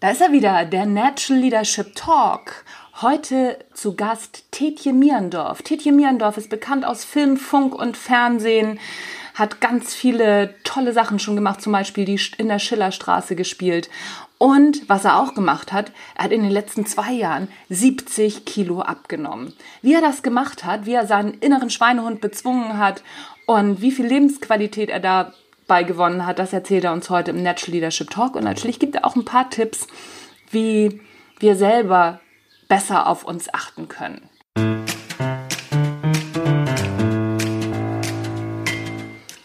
Da ist er wieder, der Natural Leadership Talk. Heute zu Gast Tetje Mierendorf. Tetje Mierendorf ist bekannt aus Film, Funk und Fernsehen, hat ganz viele tolle Sachen schon gemacht, zum Beispiel die in der Schillerstraße gespielt. Und was er auch gemacht hat, er hat in den letzten zwei Jahren 70 Kilo abgenommen. Wie er das gemacht hat, wie er seinen inneren Schweinehund bezwungen hat und wie viel Lebensqualität er da bei gewonnen hat. Das erzählt er uns heute im Natural Leadership Talk. Und natürlich gibt er auch ein paar Tipps, wie wir selber besser auf uns achten können.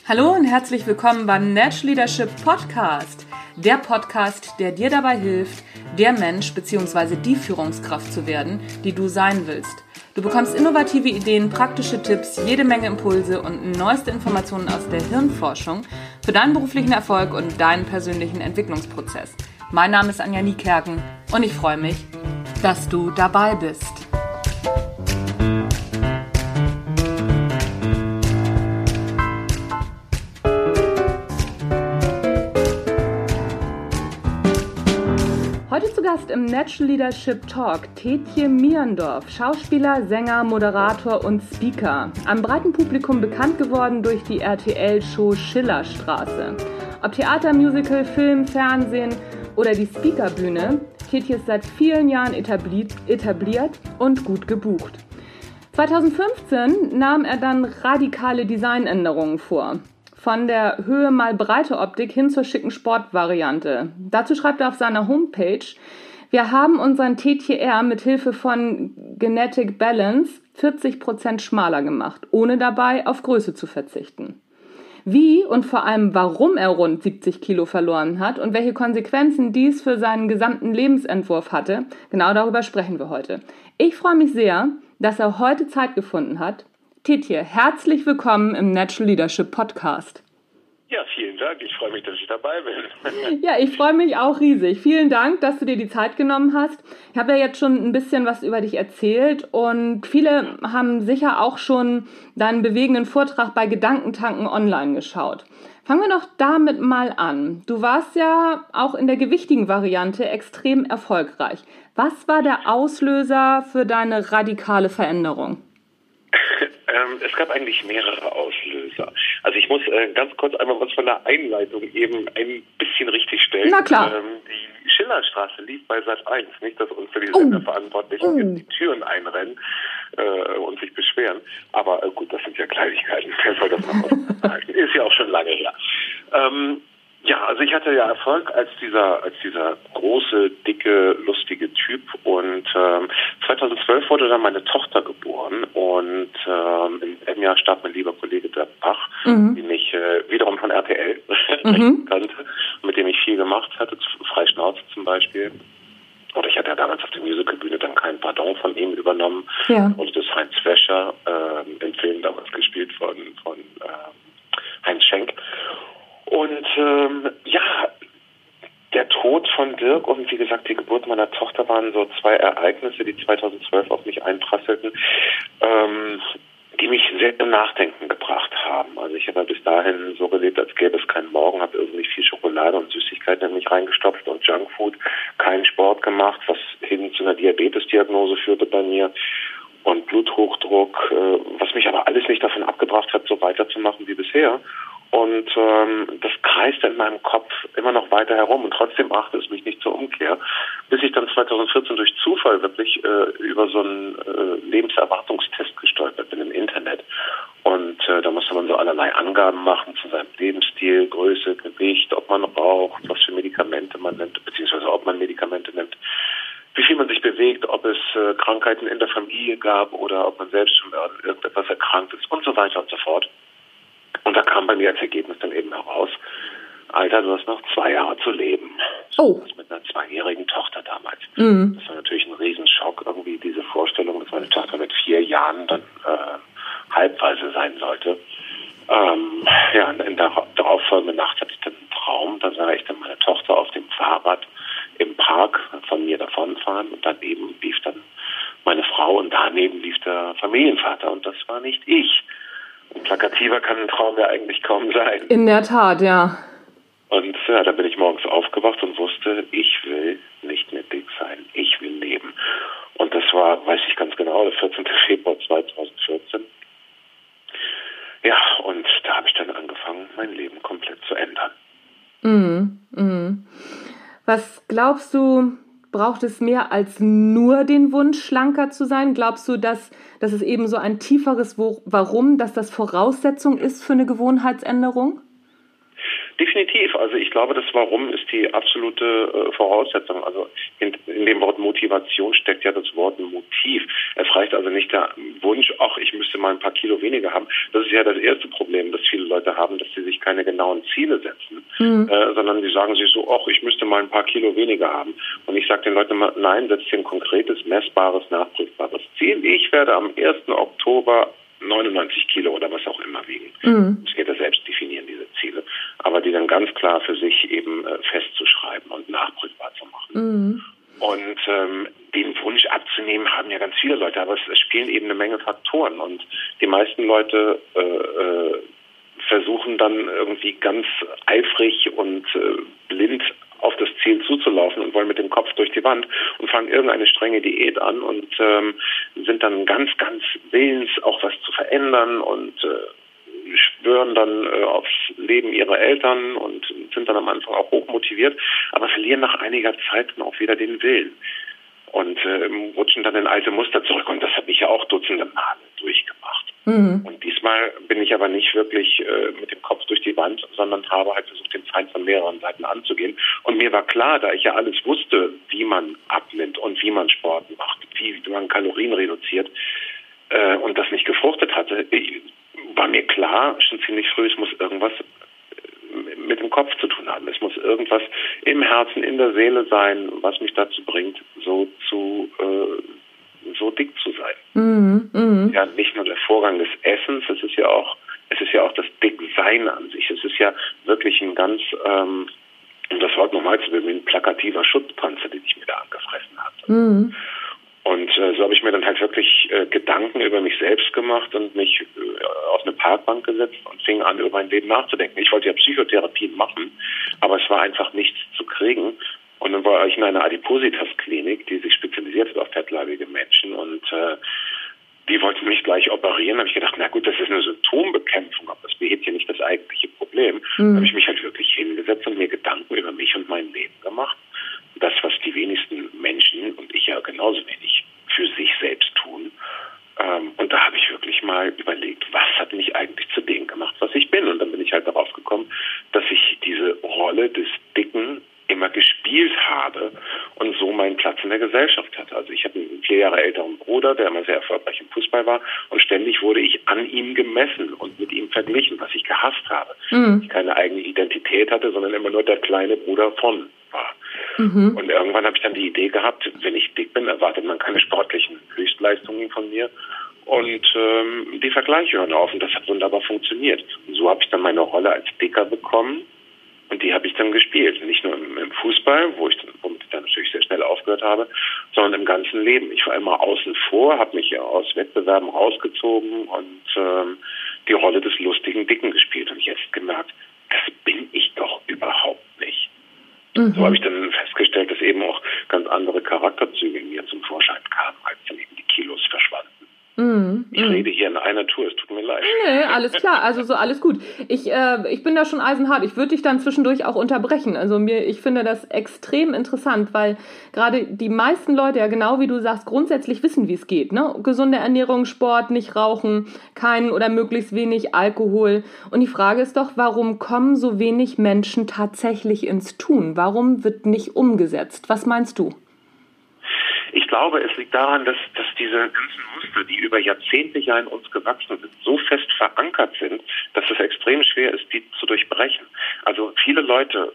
Hallo und herzlich willkommen beim Natural Leadership Podcast. Der Podcast, der dir dabei hilft, der Mensch bzw. die Führungskraft zu werden, die du sein willst. Du bekommst innovative Ideen, praktische Tipps, jede Menge Impulse und neueste Informationen aus der Hirnforschung für deinen beruflichen Erfolg und deinen persönlichen Entwicklungsprozess. Mein Name ist Anja Niekerken und ich freue mich, dass du dabei bist. Gast im Natural Leadership Talk Tetje Mierendorf, Schauspieler, Sänger, Moderator und Speaker. Am breiten Publikum bekannt geworden durch die RTL-Show Schillerstraße. Ob Theater, Musical, Film, Fernsehen oder die Speakerbühne, Tetje ist seit vielen Jahren etabliert, etabliert und gut gebucht. 2015 nahm er dann radikale Designänderungen vor von der Höhe mal Breite Optik hin zur schicken Sportvariante. Dazu schreibt er auf seiner Homepage, wir haben unseren TTR mit Hilfe von Genetic Balance 40% schmaler gemacht, ohne dabei auf Größe zu verzichten. Wie und vor allem warum er rund 70 Kilo verloren hat und welche Konsequenzen dies für seinen gesamten Lebensentwurf hatte, genau darüber sprechen wir heute. Ich freue mich sehr, dass er heute Zeit gefunden hat, Titje, herzlich willkommen im Natural Leadership Podcast. Ja, vielen Dank. Ich freue mich, dass ich dabei bin. ja, ich freue mich auch riesig. Vielen Dank, dass du dir die Zeit genommen hast. Ich habe ja jetzt schon ein bisschen was über dich erzählt und viele haben sicher auch schon deinen bewegenden Vortrag bei Gedankentanken online geschaut. Fangen wir doch damit mal an. Du warst ja auch in der gewichtigen Variante extrem erfolgreich. Was war der Auslöser für deine radikale Veränderung? Ähm, es gab eigentlich mehrere Auslöser. Also ich muss äh, ganz kurz einmal was von der Einleitung eben ein bisschen richtig stellen. Na klar. Ähm, die Schillerstraße lief bei Sat 1, nicht, dass uns für die Senderverantwortlichen oh. oh. die Türen einrennen äh, und sich beschweren. Aber äh, gut, das sind ja Kleinigkeiten. Wer soll das noch aushalten? Ist ja auch schon lange her. Ähm, ja, also ich hatte ja Erfolg als dieser als dieser große, dicke, lustige Typ und ähm, 2012 wurde dann meine Tochter geboren und ähm, im Jahr starb mein lieber Kollege der Bach, mhm. den ich äh, wiederum von RTL mhm. kannte, mit dem ich viel gemacht hatte, Freischnauze zum Beispiel. Oder ich hatte ja damals auf der Musicalbühne dann kein Pardon von ihm übernommen. Ja. Und das Heinz Wäscher äh, im Film damals gespielt von, von äh, Heinz Schenk. Und ähm, ja, der Tod von Dirk und wie gesagt die Geburt meiner Tochter waren so zwei Ereignisse, die 2012 auf mich einprasselten, ähm, die mich sehr im Nachdenken gebracht haben. Also ich habe bis dahin so gelebt, als gäbe es keinen Morgen, habe irgendwie viel Schokolade und Süßigkeiten in mich reingestopft und Junkfood, keinen Sport gemacht, was hin zu einer Diabetesdiagnose führte bei mir und Bluthochdruck, äh, was mich aber alles nicht davon abgebracht hat, so weiterzumachen wie bisher. Und ähm, das kreiste in meinem Kopf immer noch weiter herum und trotzdem brachte es mich nicht zur Umkehr, bis ich dann 2014 durch Zufall wirklich äh, über so einen äh, Lebenserwartungstest gestolpert bin im Internet. Und äh, da musste man so allerlei Angaben machen zu seinem Lebensstil, Größe, Gewicht, ob man raucht, was für Medikamente man nimmt, beziehungsweise ob man Medikamente nimmt wie viel man sich bewegt, ob es äh, Krankheiten in der Familie gab oder ob man selbst und das war nicht ich. Und plakativer kann ein Traum ja eigentlich kaum sein. In der Tat, ja. Und ja, da bin ich morgens aufgewacht und wusste, ich will nicht mehr dick sein, ich will leben. Und das war, weiß ich ganz genau, der 14. Februar 2014. Ja, und da habe ich dann angefangen, mein Leben komplett zu ändern. Mhm. Mhm. Was glaubst du, braucht es mehr als nur den Wunsch, schlanker zu sein? Glaubst du, dass, dass es eben so ein tieferes Warum, dass das Voraussetzung ist für eine Gewohnheitsänderung? Definitiv. Also ich glaube, das Warum ist die absolute äh, Voraussetzung. Also in, in, dem Wort Motivation steckt ja das Wort Motiv. Es reicht also nicht der Wunsch, ach, ich müsste mal ein paar Kilo weniger haben. Das ist ja das erste Problem, das viele Leute haben, dass sie sich keine genauen Ziele setzen, mhm. äh, sondern sie sagen sich so, ach, ich müsste mal ein paar Kilo weniger haben. Und ich sage den Leuten immer, nein, setzt dir ein konkretes, messbares, nachprüfbares Ziel. Ich werde am 1. Oktober 99 Kilo oder was auch immer wiegen. Mhm. Das geht ja selbst definieren, diese. Aber die dann ganz klar für sich eben äh, festzuschreiben und nachprüfbar zu machen. Mhm. Und ähm, den Wunsch abzunehmen haben ja ganz viele Leute, aber es, es spielen eben eine Menge Faktoren. Und die meisten Leute äh, äh, versuchen dann irgendwie ganz eifrig und äh, blind auf das Ziel zuzulaufen und wollen mit dem Kopf durch die Wand und fangen irgendeine strenge Diät an und ähm, sind dann ganz, ganz willens, auch was zu verändern und äh, schwören dann äh, aufs Leben ihrer Eltern und sind dann am Anfang auch hochmotiviert, aber verlieren nach einiger Zeit dann auch wieder den Willen und äh, rutschen dann in alte Muster zurück. Und das habe ich ja auch dutzende Male durchgemacht. Mhm. Und diesmal bin ich aber nicht wirklich äh, mit dem Kopf durch die Wand, sondern habe halt versucht, den Feind von mehreren Seiten anzugehen. Und mir war klar, da ich ja alles wusste, wie man abnimmt und wie man Sport macht, wie man Kalorien reduziert äh, und das nicht gefruchtet hatte, war mir klar, schon ziemlich früh, es muss irgendwas mit dem Kopf zu tun haben. Es muss irgendwas im Herzen, in der Seele sein, was mich dazu bringt, so zu äh, so dick zu sein. Mhm, mh. Ja, nicht nur der Vorgang des Essens, es ist ja auch es ist ja auch das Dicksein an sich. Es ist ja wirklich ein ganz ähm, um das Wort nochmal zu bemühen, ein plakativer Schutzpanzer, den ich mir da angefressen hatte. Mhm. Äh, so habe ich mir dann halt wirklich äh, Gedanken über mich selbst gemacht und mich äh, auf eine Parkbank gesetzt und fing an, über mein Leben nachzudenken. Ich wollte ja Psychotherapien machen, aber es war einfach nichts zu kriegen. Und dann war ich in einer Adipositas-Klinik, die sich spezialisiert hat auf fettleibige Menschen und äh, die wollten mich gleich operieren. Da habe ich gedacht, na gut, das ist eine Symptombekämpfung, aber das behebt ja nicht das eigentliche Problem. Mhm. Da habe ich mich halt wirklich hingesetzt und mir Gedanken über mich und mein Leben gemacht das, was die wenigsten Menschen und ich ja genauso wenig für sich selbst tun. Ähm, und da habe ich wirklich mal überlegt, was hat mich eigentlich zu dem gemacht, was ich bin. Und dann bin ich halt darauf gekommen, dass ich diese Rolle des Dicken immer gespielt habe und so meinen Platz in der Gesellschaft hatte. Also ich habe einen vier Jahre älteren Bruder, der immer sehr erfolgreich im Fußball war und ständig wurde ich an ihm gemessen und mit ihm verglichen, was ich gehasst habe. Mhm. Ich keine eigene Identität hatte, sondern immer nur der kleine Bruder von war. Mhm. Und irgendwann habe ich dann die Idee gehabt, wenn ich dick bin, erwartet man keine sportlichen Höchstleistungen von mir. Und ähm, die Vergleiche hören auf und das hat wunderbar funktioniert. Und so habe ich dann meine Rolle als Dicker bekommen und die habe ich dann gespielt. Nicht nur im, im Fußball, wo ich dann, womit ich dann natürlich sehr schnell aufgehört habe, sondern im ganzen Leben. Ich war immer außen vor, habe mich aus Wettbewerben rausgezogen und ähm, die Rolle des lustigen Dicken gespielt und jetzt gemerkt, das bin ich doch überhaupt nicht. Mhm. So habe ich dann festgestellt, dass eben auch ganz andere Charakterzüge in mir zum Vorschein kamen, als dann eben die Kilos verschwanden. Mm, ich mm. rede hier in einer Tour, es tut mir leid. Nee, alles klar, also so alles gut. Ich, äh, ich bin da schon eisenhart. Ich würde dich dann zwischendurch auch unterbrechen. Also mir, ich finde das extrem interessant, weil gerade die meisten Leute ja genau wie du sagst, grundsätzlich wissen, wie es geht. Ne? Gesunde Ernährung, Sport, nicht rauchen, keinen oder möglichst wenig Alkohol. Und die Frage ist doch, warum kommen so wenig Menschen tatsächlich ins Tun? Warum wird nicht umgesetzt? Was meinst du? Ich glaube, es liegt daran, dass, dass diese ganzen Muster, die über Jahrzehnte ja in uns gewachsen sind, so fest verankert sind, dass es extrem schwer ist, die zu durchbrechen. Also viele Leute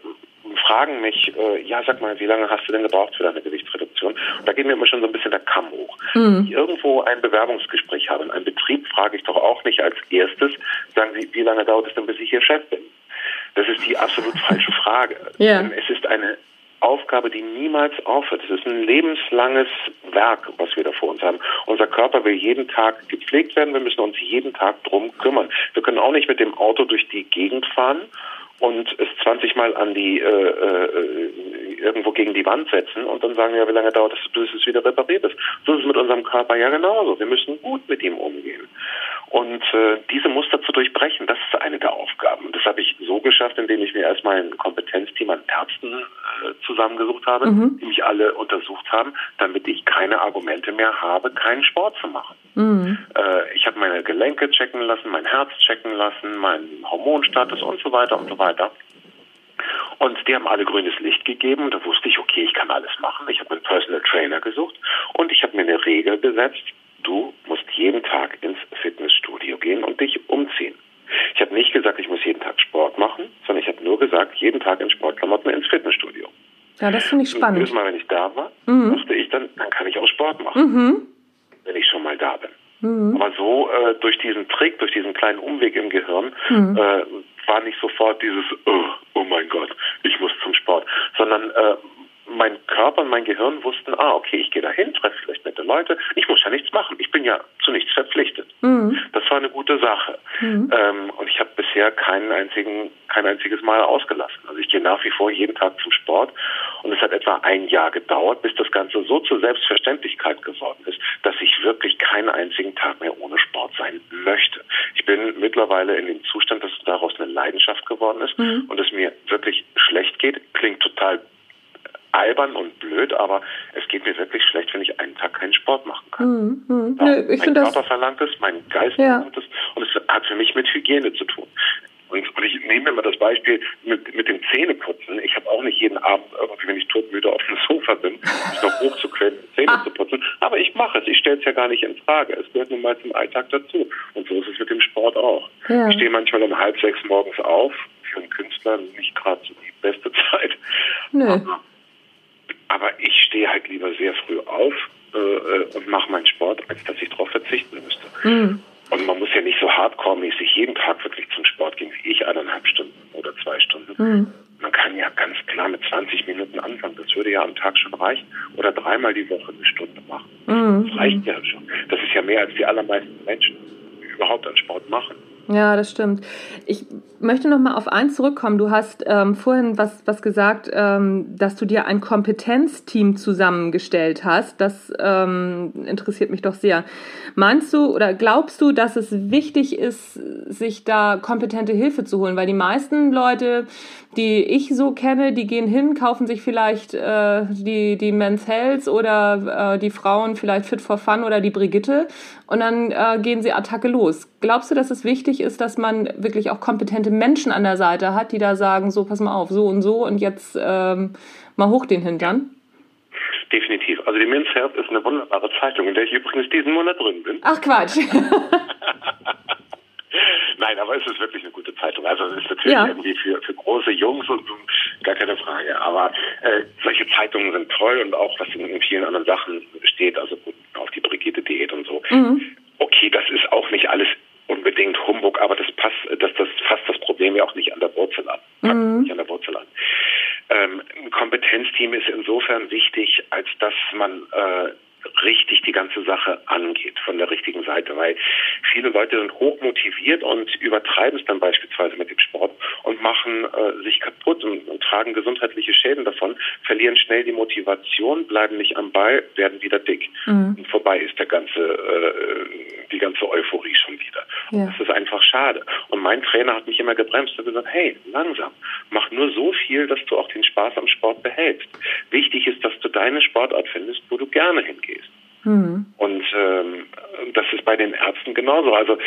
fragen mich, äh, ja, sag mal, wie lange hast du denn gebraucht für deine Gewichtsreduktion? Und da geht mir immer schon so ein bisschen der Kamm hoch. Mhm. Wenn ich irgendwo ein Bewerbungsgespräch habe in einem Betrieb, frage ich doch auch nicht als erstes, sagen Sie, wie lange dauert es denn, bis ich hier Chef bin? Das ist die absolut falsche Frage. Denn es ist eine Aufgabe, die niemals aufhört. Es ist ein lebenslanges Werk, was wir da vor uns haben. Unser Körper will jeden Tag gepflegt werden. Wir müssen uns jeden Tag drum kümmern. Wir können auch nicht mit dem Auto durch die Gegend fahren und es 20 Mal an die äh, äh, irgendwo gegen die Wand setzen und dann sagen ja, wie lange dauert es, bis es wieder repariert ist. So ist es mit unserem Körper ja genauso. Wir müssen gut mit ihm umgehen. Und äh, diese Muster zu durchbrechen, das ist eine der Aufgaben. Und das habe ich so geschafft, indem ich mir erstmal ein Kompetenzteam an Ärzten äh, zusammengesucht habe, mhm. die mich alle untersucht haben, damit ich keine Argumente mehr habe, keinen Sport zu machen. Mhm. Äh, ich habe meine Gelenke checken lassen, mein Herz checken lassen, meinen Hormonstatus und so weiter und so weiter. Und die haben alle grünes Licht gegeben. Und da wusste ich, okay, ich kann alles machen. Ich habe einen Personal Trainer gesucht und ich habe mir eine Regel gesetzt. Du musst jeden Tag ins Fitnessstudio gehen und dich umziehen. Ich habe nicht gesagt, ich muss jeden Tag Sport machen, sondern ich habe nur gesagt, jeden Tag in Sportklamotten ins Fitnessstudio. Ja, das finde ich spannend. Jedes Mal, wenn ich da war, mhm. wusste ich dann, dann kann ich auch Sport machen, mhm. wenn ich schon mal da bin. Mhm. Aber so äh, durch diesen Trick, durch diesen kleinen Umweg im Gehirn, mhm. äh, sofort dieses, oh, oh mein Gott, ich muss zum Sport, sondern äh, mein Körper und mein Gehirn wussten, ah, okay, ich gehe dahin, treffe vielleicht nette Leute, ich muss ja nichts machen, ich bin ja zu nichts verpflichtet. Mhm. Das war eine gute Sache. Mhm. Ähm, und ich habe bisher keinen einzigen, kein einziges Mal ausgelassen. Also ich gehe nach wie vor jeden Tag zum Sport und es hat etwa ein Jahr gedauert, bis das Ganze so zur Selbstverständlichkeit geworden ist, dass ich wirklich keinen einzigen Tag mehr ohne sein möchte. Ich bin mittlerweile in dem Zustand, dass daraus eine Leidenschaft geworden ist mhm. und es mir wirklich schlecht geht. Klingt total albern und blöd, aber es geht mir wirklich schlecht, wenn ich einen Tag keinen Sport machen kann. Mhm. Mhm. Ja, Nö, mein Körper verlangt es, mein Geist ja. verlangt es und es hat für mich mit Hygiene zu tun. Und, und ich nehme mir mal das Beispiel mit, mit dem Zähneputzen. Ich habe auch nicht jeden Abend irgendwie, wenn ich totmüde auf dem Sofa bin, mich noch hochzuquälen, Zähne ah. zu putzen. Aber ich mache es. Ich stelle es ja gar nicht in Frage. Es gehört nun mal zum Alltag dazu. Und so ist es mit dem Sport auch. Ja. Ich stehe manchmal um halb sechs morgens auf. Für einen Künstler nicht gerade so die beste Zeit. Nö. Aber aber ich stehe halt lieber sehr früh auf äh, äh und mache meinen Sport, als dass ich darauf verzichten müsste. Mhm. Und man muss ja nicht so hardcore-mäßig jeden Tag wirklich zum Sport gehen, wie ich, eineinhalb Stunden oder zwei Stunden. Mhm. Man kann ja ganz klar mit 20 Minuten anfangen. Das würde ja am Tag schon reichen. Oder dreimal die Woche eine Stunde machen. Mhm. Das reicht ja schon. Das ist ja mehr, als die allermeisten Menschen überhaupt an Sport machen. Ja, das stimmt. Ich möchte noch mal auf eins zurückkommen. Du hast ähm, vorhin was, was gesagt, ähm, dass du dir ein Kompetenzteam zusammengestellt hast. Das ähm, interessiert mich doch sehr. Meinst du oder glaubst du, dass es wichtig ist, sich da kompetente Hilfe zu holen? Weil die meisten Leute, die ich so kenne, die gehen hin, kaufen sich vielleicht äh, die, die Men's Health oder äh, die Frauen vielleicht Fit for Fun oder die Brigitte und dann äh, gehen sie Attacke los. Glaubst du, dass es wichtig ist, dass man wirklich auch kompetente Menschen an der Seite hat, die da sagen, so pass mal auf, so und so und jetzt ähm, mal hoch den Hintern? Definitiv. Also die Men's Health ist eine wunderbare Zeitung, in der ich übrigens diesen Monat drin bin. Ach Quatsch. Nein, aber es ist wirklich eine gute Zeitung. Also es ist natürlich ja. irgendwie für, für große Jungs und so, gar keine Frage. Aber äh, solche Zeitungen sind toll und auch was in, vielen anderen Sachen steht, also auf die Brigitte-Diät und so. Mhm. Okay, das ist auch nicht alles unbedingt Humbug, aber das passt, das, das fasst das Problem ja auch nicht an der Wurzel an. Mhm. Nicht an der Wurzel an. Ähm, ein Kompetenzteam ist insofern wichtig, als dass man äh, richtig die ganze Sache angeht von der richtigen Seite, weil viele Leute sind hochmotiviert und übertreiben es dann beispielsweise mit dem Sport und machen äh, sich kaputt und, und, tragen gesundheitliche Schäden davon, verlieren schnell die Motivation, bleiben nicht am Ball, werden wieder dick. Mhm. Und vorbei ist der ganze, äh, die ganze Euphorie schon wieder. Ja. Das ist einfach schade. Und mein Trainer hat mich immer gebremst und gesagt, hey, langsam, mach nur so viel, dass du auch den Spaß am Sport behältst. Wichtig ist, dass du deine Sportart findest, wo du gerne hingehst. Mhm. Und ähm, das ist bei den Ärzten genauso. Also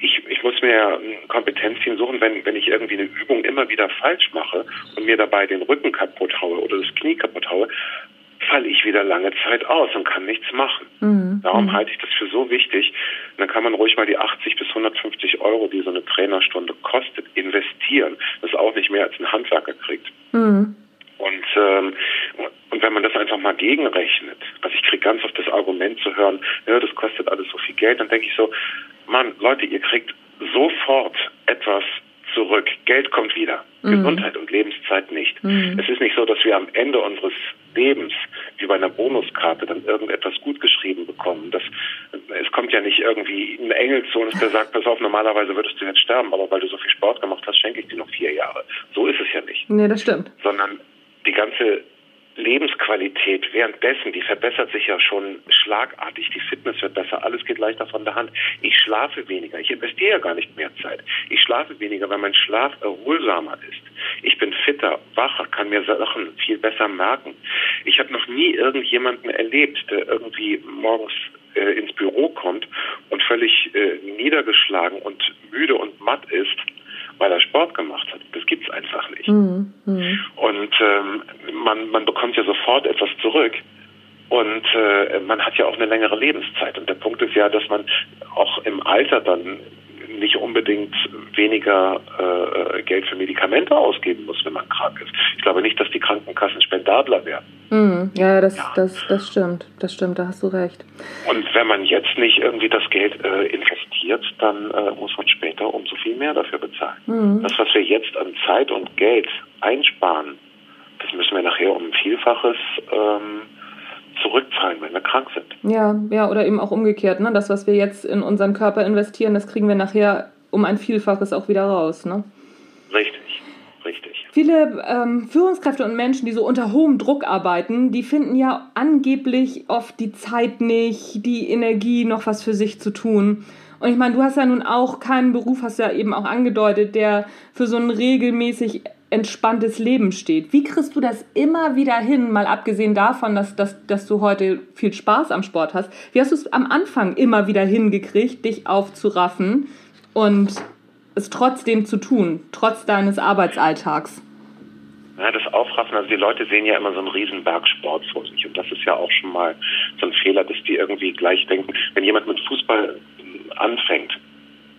ich, ich muss mir ein Kompetenzteam suchen, wenn, wenn ich irgendwie eine Übung immer wieder falsch mache und mir dabei den Rücken kaputt haue oder das Knie kaputt haue, falle ich wieder lange Zeit aus und kann nichts machen. Mhm. Darum mhm. halte ich das für so wichtig. Und dann kann man ruhig mal die 80 bis 150 Euro, die so eine Trainerstunde kostet, investieren. Das ist auch nicht mehr als ein Handwerker kriegt. Mhm. Und, ähm, und wenn man das einfach mal gegenrechnet, also ich kriege ganz oft das Argument zu hören, ja, das kostet alles so viel Geld, dann denke ich so, Mann, Leute, ihr kriegt sofort etwas zurück. Geld kommt wieder. Mhm. Gesundheit und Lebenszeit nicht. Mhm. Es ist nicht so, dass wir am Ende unseres Lebens, wie bei einer Bonuskarte, dann irgendetwas gut geschrieben bekommen. Das, es kommt ja nicht irgendwie ein Engel zu uns, der sagt, pass auf, normalerweise würdest du jetzt sterben, aber weil du so viel Sport gemacht hast, schenke ich dir noch vier Jahre. So ist es ja nicht. Nee, das stimmt. Sondern die ganze Lebensqualität währenddessen, die verbessert sich ja schon schlagartig. Die Fitness wird besser, alles geht leichter von der Hand. Ich schlafe weniger, ich investiere ja gar nicht mehr Zeit. Ich schlafe weniger, weil mein Schlaf erholsamer ist. Ich bin fitter, wacher, kann mir Sachen viel besser merken. Ich habe noch nie irgendjemanden erlebt, der irgendwie morgens äh, ins Büro kommt und völlig äh, niedergeschlagen und müde und matt ist weil er Sport gemacht hat. Das gibt's einfach nicht. Mhm. Und ähm, man, man bekommt ja sofort etwas zurück. Und äh, man hat ja auch eine längere Lebenszeit. Und der Punkt ist ja, dass man auch im Alter dann nicht unbedingt weniger äh, Geld für Medikamente ausgeben muss, wenn man krank ist. Ich glaube nicht, dass die Krankenkassen spendabler werden. Mm, ja, das, ja. Das, das stimmt. Das stimmt, da hast du recht. Und wenn man jetzt nicht irgendwie das Geld äh, investiert, dann äh, muss man später umso viel mehr dafür bezahlen. Mm. Das, was wir jetzt an Zeit und Geld einsparen, das müssen wir nachher um ein Vielfaches ähm, zurückzahlen, wenn wir krank sind. Ja, ja, oder eben auch umgekehrt. Ne? Das, was wir jetzt in unseren Körper investieren, das kriegen wir nachher um ein Vielfaches auch wieder raus. Ne? Richtig, richtig. Viele ähm, Führungskräfte und Menschen, die so unter hohem Druck arbeiten, die finden ja angeblich oft die Zeit nicht, die Energie, noch was für sich zu tun. Und ich meine, du hast ja nun auch keinen Beruf, hast ja eben auch angedeutet, der für so ein regelmäßig entspanntes Leben steht. Wie kriegst du das immer wieder hin, mal abgesehen davon, dass, dass, dass du heute viel Spaß am Sport hast? Wie hast du es am Anfang immer wieder hingekriegt, dich aufzuraffen und es trotzdem zu tun, trotz deines Arbeitsalltags? Ja, das Aufraffen, also die Leute sehen ja immer so einen riesen Bergsport vor sich und das ist ja auch schon mal so ein Fehler, dass die irgendwie gleich denken, wenn jemand mit Fußball anfängt,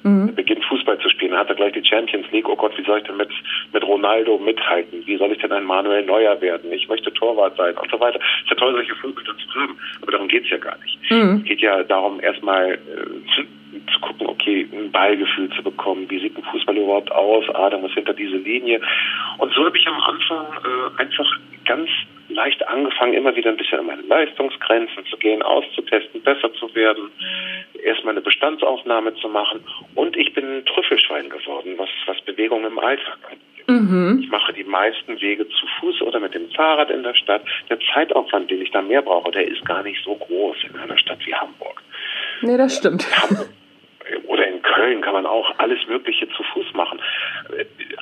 mhm. beginnt Fußball zu spielen, hat er gleich die Champions League. Oh Gott, wie soll ich denn mit, mit Ronaldo mithalten? Wie soll ich denn ein Manuel Neuer werden? Ich möchte Torwart sein und so weiter. Es ist ja toll, solche Vorbilder zu haben, aber darum geht es ja gar nicht. Mhm. Es geht ja darum, erstmal äh, zu, zu gucken, okay, ein Ballgefühl zu bekommen. Wie sieht ein Fußball überhaupt aus? Ah, da muss hinter diese Linie. Und so habe ich am Anfang äh, einfach ganz leicht angefangen, immer wieder ein bisschen an meine Leistungsgrenzen zu gehen, auszutesten, besser zu werden, erstmal eine Bestandsaufnahme zu machen. Und ich bin ein Trüffelschwein geworden, was, was Bewegung im Alltag angeht. Mhm. Ich mache die meisten Wege zu Fuß oder mit dem Fahrrad in der Stadt. Der Zeitaufwand, den ich da mehr brauche, der ist gar nicht so groß in einer Stadt wie Hamburg. Nee, das stimmt. Hamburg, Köln kann man auch alles Mögliche zu Fuß machen.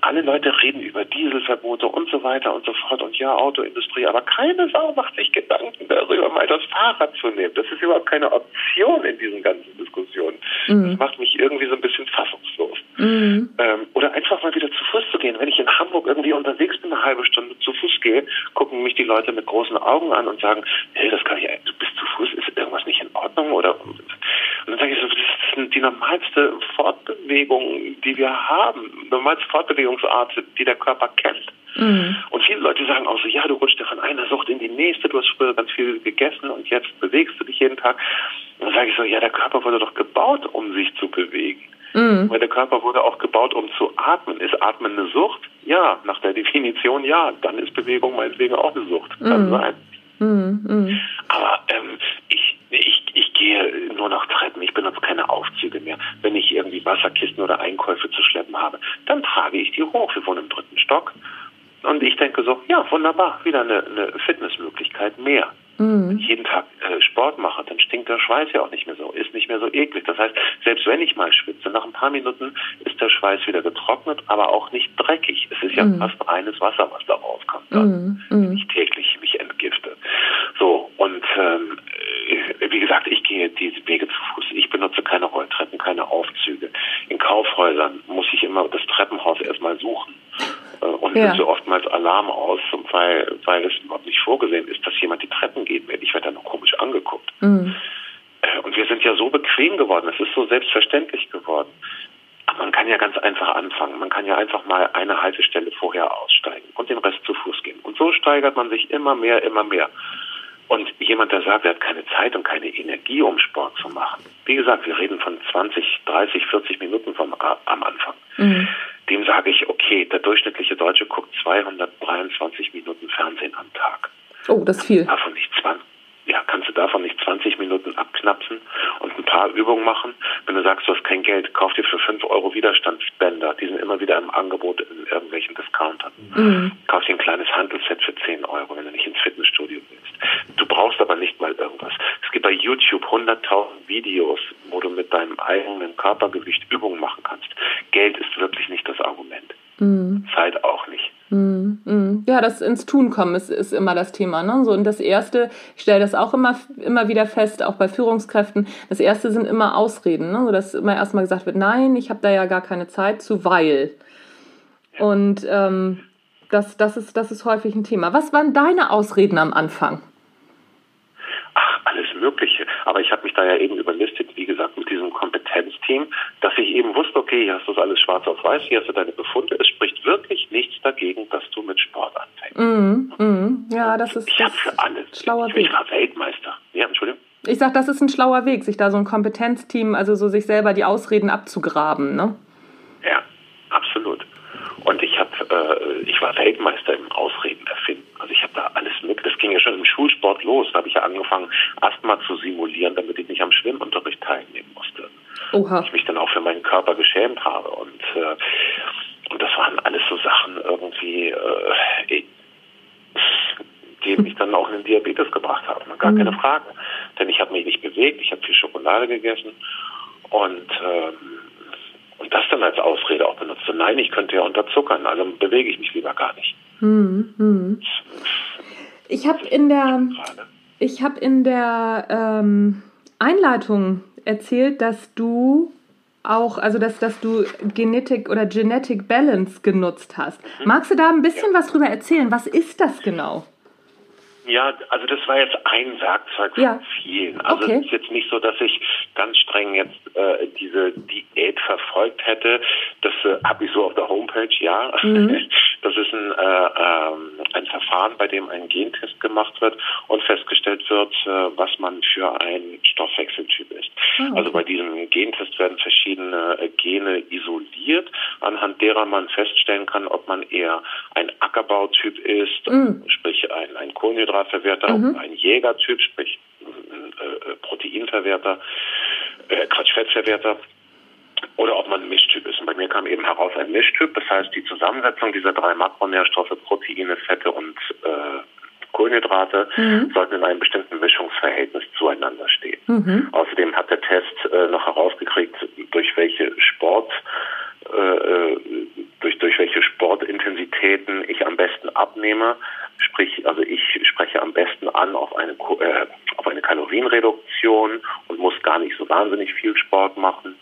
Alle Leute reden über Dieselverbote und so weiter und so fort und ja, Autoindustrie, aber keine Sau macht sich Gedanken darüber, mal das Fahrrad zu nehmen. Das ist überhaupt keine Option in diesen ganzen Diskussionen. Mhm. Das macht mich irgendwie so ein bisschen fassungslos. Mhm. Ähm, oder einfach mal wieder zu Fuß zu gehen. Wenn ich in Hamburg irgendwie unterwegs bin, eine halbe Stunde zu Fuß gehe, gucken mich die Leute mit großen Augen an und sagen, hey, das kann ich, du bist zu Fuß, ist irgendwas nicht in Ordnung? Oder und dann sage ich so, das ist die normalste Fortbewegung, die wir haben, normalste Fortbewegungsart, die der Körper kennt. Mhm. Und viele Leute sagen auch so, ja, du rutschst ja von einer Sucht in die nächste, du hast früher ganz viel gegessen und jetzt bewegst du dich jeden Tag. Und dann sage ich so, ja, der Körper wurde doch gebaut, um sich zu bewegen. Mhm. Weil der Körper wurde auch gebaut, um zu atmen. Ist Atmen eine Sucht? Ja, nach der Definition ja. Dann ist Bewegung meinetwegen auch eine Sucht. Kann mhm. sein. Mhm. mhm. Aber ähm, ich gehe nur noch Treppen. Ich benutze keine Aufzüge mehr. Wenn ich irgendwie Wasserkisten oder Einkäufe zu schleppen habe, dann trage ich die hoch. Wir wohnen im dritten Stock. Und ich denke so, ja, wunderbar, wieder eine, eine Fitnessmöglichkeit mehr. Mhm. Wenn ich jeden Tag äh, Sport mache, dann stinkt der Schweiß ja auch nicht mehr so, ist nicht mehr so eklig. Das heißt, selbst wenn ich mal schwitze, nach ein paar Minuten ist der Schweiß wieder getrocknet, aber auch nicht dreckig. Es ist ja mhm. fast reines Wasser, was da rauskommt, dann, mhm. wenn ich täglich mich entgifte. So, und ähm, äh, wie gesagt, ich gehe diese Wege zu Fuß. Ich benutze keine Rolltreppen, keine Aufzüge. In Kaufhäusern muss ich immer das Treppenhaus erstmal suchen äh, und ja. löse oftmals Alarm aus, weil, weil es überhaupt nicht vorgesehen ist, dass jemand die Treppen geht. Ich werde dann noch komisch angeguckt. Mhm. Äh, und wir sind ja so bequem geworden, es ist so selbstverständlich geworden. Aber man kann ja ganz einfach anfangen. Man kann ja einfach mal eine Haltestelle vorher aussteigen und den Rest zu Fuß gehen. Und so steigert man sich immer mehr, immer mehr. Und jemand, der sagt, er hat keine Zeit und keine Energie, um Sport zu machen. Wie gesagt, wir reden von 20, 30, 40 Minuten vom, am Anfang. Mhm. Dem sage ich, okay, der durchschnittliche Deutsche guckt 223 Minuten Fernsehen am Tag. Oh, das ist viel. Davon nicht 20, ja, kannst du davon nicht 20 Minuten abknapsen und ein paar Übungen machen? Wenn du sagst, du hast kein Geld, kauf dir für 5 Euro Widerstandsbänder. Die sind immer wieder im Angebot in irgendwelchen Discountern. Mhm. Kauf dir ein kleines Handelsset für 10 Euro, wenn du nicht ins Fitnessstudio irgendwas. Es gibt bei YouTube 100.000 Videos, wo du mit deinem eigenen Körpergewicht Übungen machen kannst. Geld ist wirklich nicht das Argument. Mhm. Zeit auch nicht. Mhm. Mhm. Ja, das ins Tun kommen ist, ist immer das Thema. Ne? So, und das Erste, ich stelle das auch immer, immer wieder fest, auch bei Führungskräften, das Erste sind immer Ausreden. Ne? So, dass immer erstmal gesagt wird, nein, ich habe da ja gar keine Zeit zu, weil. Und ähm, das, das, ist, das ist häufig ein Thema. Was waren deine Ausreden am Anfang? Alles Mögliche. Aber ich habe mich da ja eben überlistet, wie gesagt, mit diesem Kompetenzteam, dass ich eben wusste, okay, hier hast du das alles schwarz auf weiß, hier hast du deine Befunde. Es spricht wirklich nichts dagegen, dass du mit Sport anfängst. Mm, mm, ja, das ist ich habe für alles. Schlauer ich, Weg. Ich war Weltmeister. Ja, Entschuldigung. Ich sag, das ist ein schlauer Weg, sich da so ein Kompetenzteam, also so sich selber die Ausreden abzugraben, ne? Ja, absolut. Und ich habe, äh, ich war Weltmeister im Ausreden erfinden. Also ich habe da alles mit. Das ging ja schon im Schulsport los. Da habe ich ja angefangen, Asthma zu simulieren, damit ich nicht am Schwimmunterricht teilnehmen musste. Oha. Ich mich dann auch für meinen Körper geschämt habe. Und, äh, und das waren alles so Sachen irgendwie, äh, die mich dann auch in den Diabetes gebracht haben. Gar mhm. keine Frage. Denn ich habe mich nicht bewegt, ich habe viel Schokolade gegessen und ähm, und das dann als Ausrede auch benutzt. So, nein, ich könnte ja unterzuckern, also bewege ich mich lieber gar nicht. Hm, hm. Ich habe in der, ich habe in der ähm, Einleitung erzählt, dass du auch, also dass, dass du Genetik oder Genetic Balance genutzt hast. Mhm. Magst du da ein bisschen ja. was drüber erzählen? Was ist das genau? Ja, also das war jetzt ein Werkzeug von ja. vielen. Also okay. es ist jetzt nicht so, dass ich ganz streng jetzt äh, diese Diät verfolgt hätte. Das äh, habe ich so auf der Homepage, ja. Mhm. Das ist ein, äh, ähm, ein Verfahren, bei dem ein Gentest gemacht wird und festgestellt wird, äh, was man für ein Stoffwechseltyp ist. Okay. Also bei diesem Gentest werden verschiedene äh, Gene isoliert, anhand derer man feststellen kann, ob man eher ein Ackerbautyp ist, mhm. sprich ein, ein Kohlenhydratverwerter, mhm. ein Jägertyp, sprich ein äh, Proteinverwerter, äh, Quatsch, Fettverwerter oder ob man ein. Und bei mir kam eben heraus ein Mischtyp, das heißt die Zusammensetzung dieser drei Makronährstoffe, Proteine, Fette und äh, Kohlenhydrate mhm. sollten in einem bestimmten Mischungsverhältnis zueinander stehen. Mhm. Außerdem hat der Test äh, noch herausgekriegt, durch welche Sport äh, äh durch, durch welche Sportintensitäten ich am besten abnehme. Sprich, also ich spreche am besten an auf eine, äh, auf eine Kalorienreduktion und muss gar nicht so wahnsinnig viel Sport machen.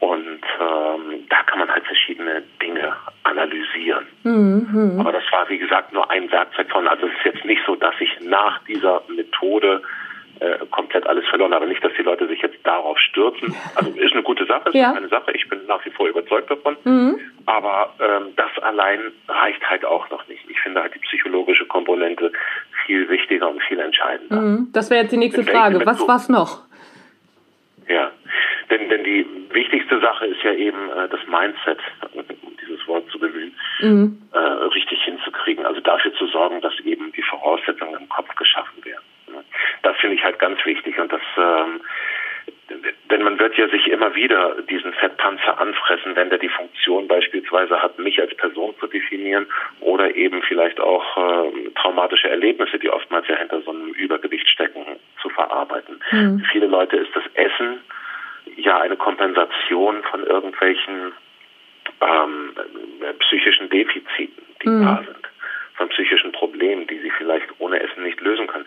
Und ähm, da kann man halt verschiedene Dinge analysieren. Mhm. Aber das war, wie gesagt, nur ein Werkzeug von. Also es ist jetzt nicht so, dass ich nach dieser Methode äh, komplett alles verloren habe. Nicht, dass die Leute sich jetzt darauf stürzen. Also ist eine gute Sache, ist ja. eine Sache. Ich bin nach wie vor überzeugt davon. Mhm. Aber ähm, das allein reicht halt auch noch nicht. Ich finde halt die psychologische Komponente viel wichtiger und viel entscheidender. Mhm. Das wäre jetzt die nächste Frage. Was was noch? Ja, denn, denn die wichtigste Sache ist ja eben äh, das Mindset, um dieses Wort zu bemühen, mhm. äh, richtig hinzukriegen. Also dafür zu sorgen, dass eben die Voraussetzungen im Kopf geschaffen werden. Das finde ich halt ganz wichtig und das ähm, denn man wird ja sich immer wieder diesen Fettpanzer anfressen, wenn der die Funktion beispielsweise hat, mich als Person zu definieren oder eben vielleicht auch äh, traumatische Erlebnisse, die oftmals ja hinter so einem Übergewicht stecken, zu verarbeiten. Mhm. Für viele Leute ist das Essen ja eine Kompensation von irgendwelchen ähm, psychischen Defiziten, die mhm. da sind, von psychischen Problemen, die sie vielleicht ohne Essen nicht lösen können.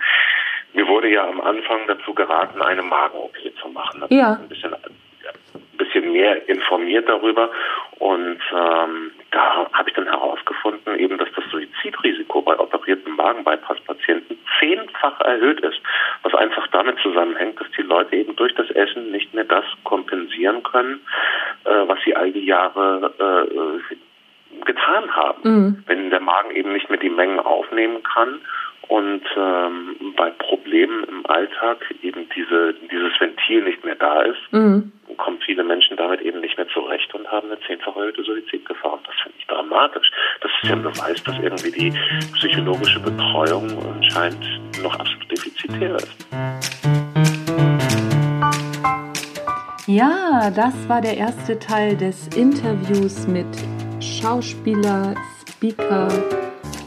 Mir wurde ja am Anfang dazu geraten, eine Magen-OP zu machen. Ja. Ein bisschen, ein bisschen mehr informiert darüber. Und ähm, da habe ich dann herausgefunden, eben, dass das Suizidrisiko bei operierten Magenbypass-Patienten zehnfach erhöht ist. Was einfach damit zusammenhängt, dass die Leute eben durch das Essen nicht mehr das kompensieren können, äh, was sie all die Jahre äh, getan haben. Mhm. Wenn der Magen eben nicht mehr die Mengen aufnehmen kann und ähm, bei Problemen im Alltag eben diese, dieses Ventil nicht mehr da ist, mhm. Kommen viele Menschen damit eben nicht mehr zurecht und haben eine zehnfach erhöhte Suizidgefahr. Und das finde ich dramatisch. Das ist ja ein Beweis, dass irgendwie die psychologische Betreuung anscheinend noch absolut defizitär ist. Ja, das war der erste Teil des Interviews mit Schauspieler, Speaker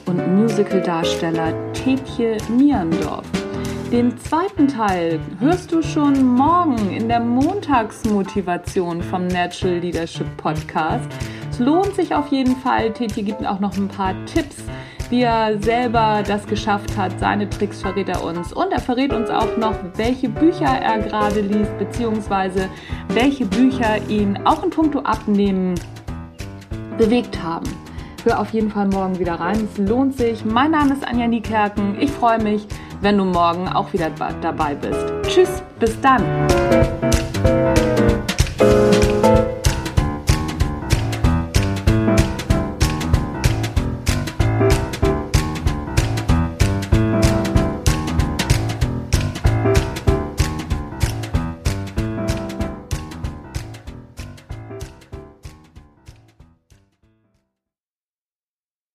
und Musicaldarsteller Tetje Mierendorf. Den zweiten Teil hörst du schon morgen in der Montagsmotivation vom Natural Leadership Podcast. Es lohnt sich auf jeden Fall. Titi gibt auch noch ein paar Tipps, wie er selber das geschafft hat. Seine Tricks verrät er uns. Und er verrät uns auch noch, welche Bücher er gerade liest, beziehungsweise welche Bücher ihn auch in puncto Abnehmen bewegt haben. Hör auf jeden Fall morgen wieder rein. Es lohnt sich. Mein Name ist Anja Niekerken. Ich freue mich, wenn du morgen auch wieder dabei bist. Tschüss, bis dann.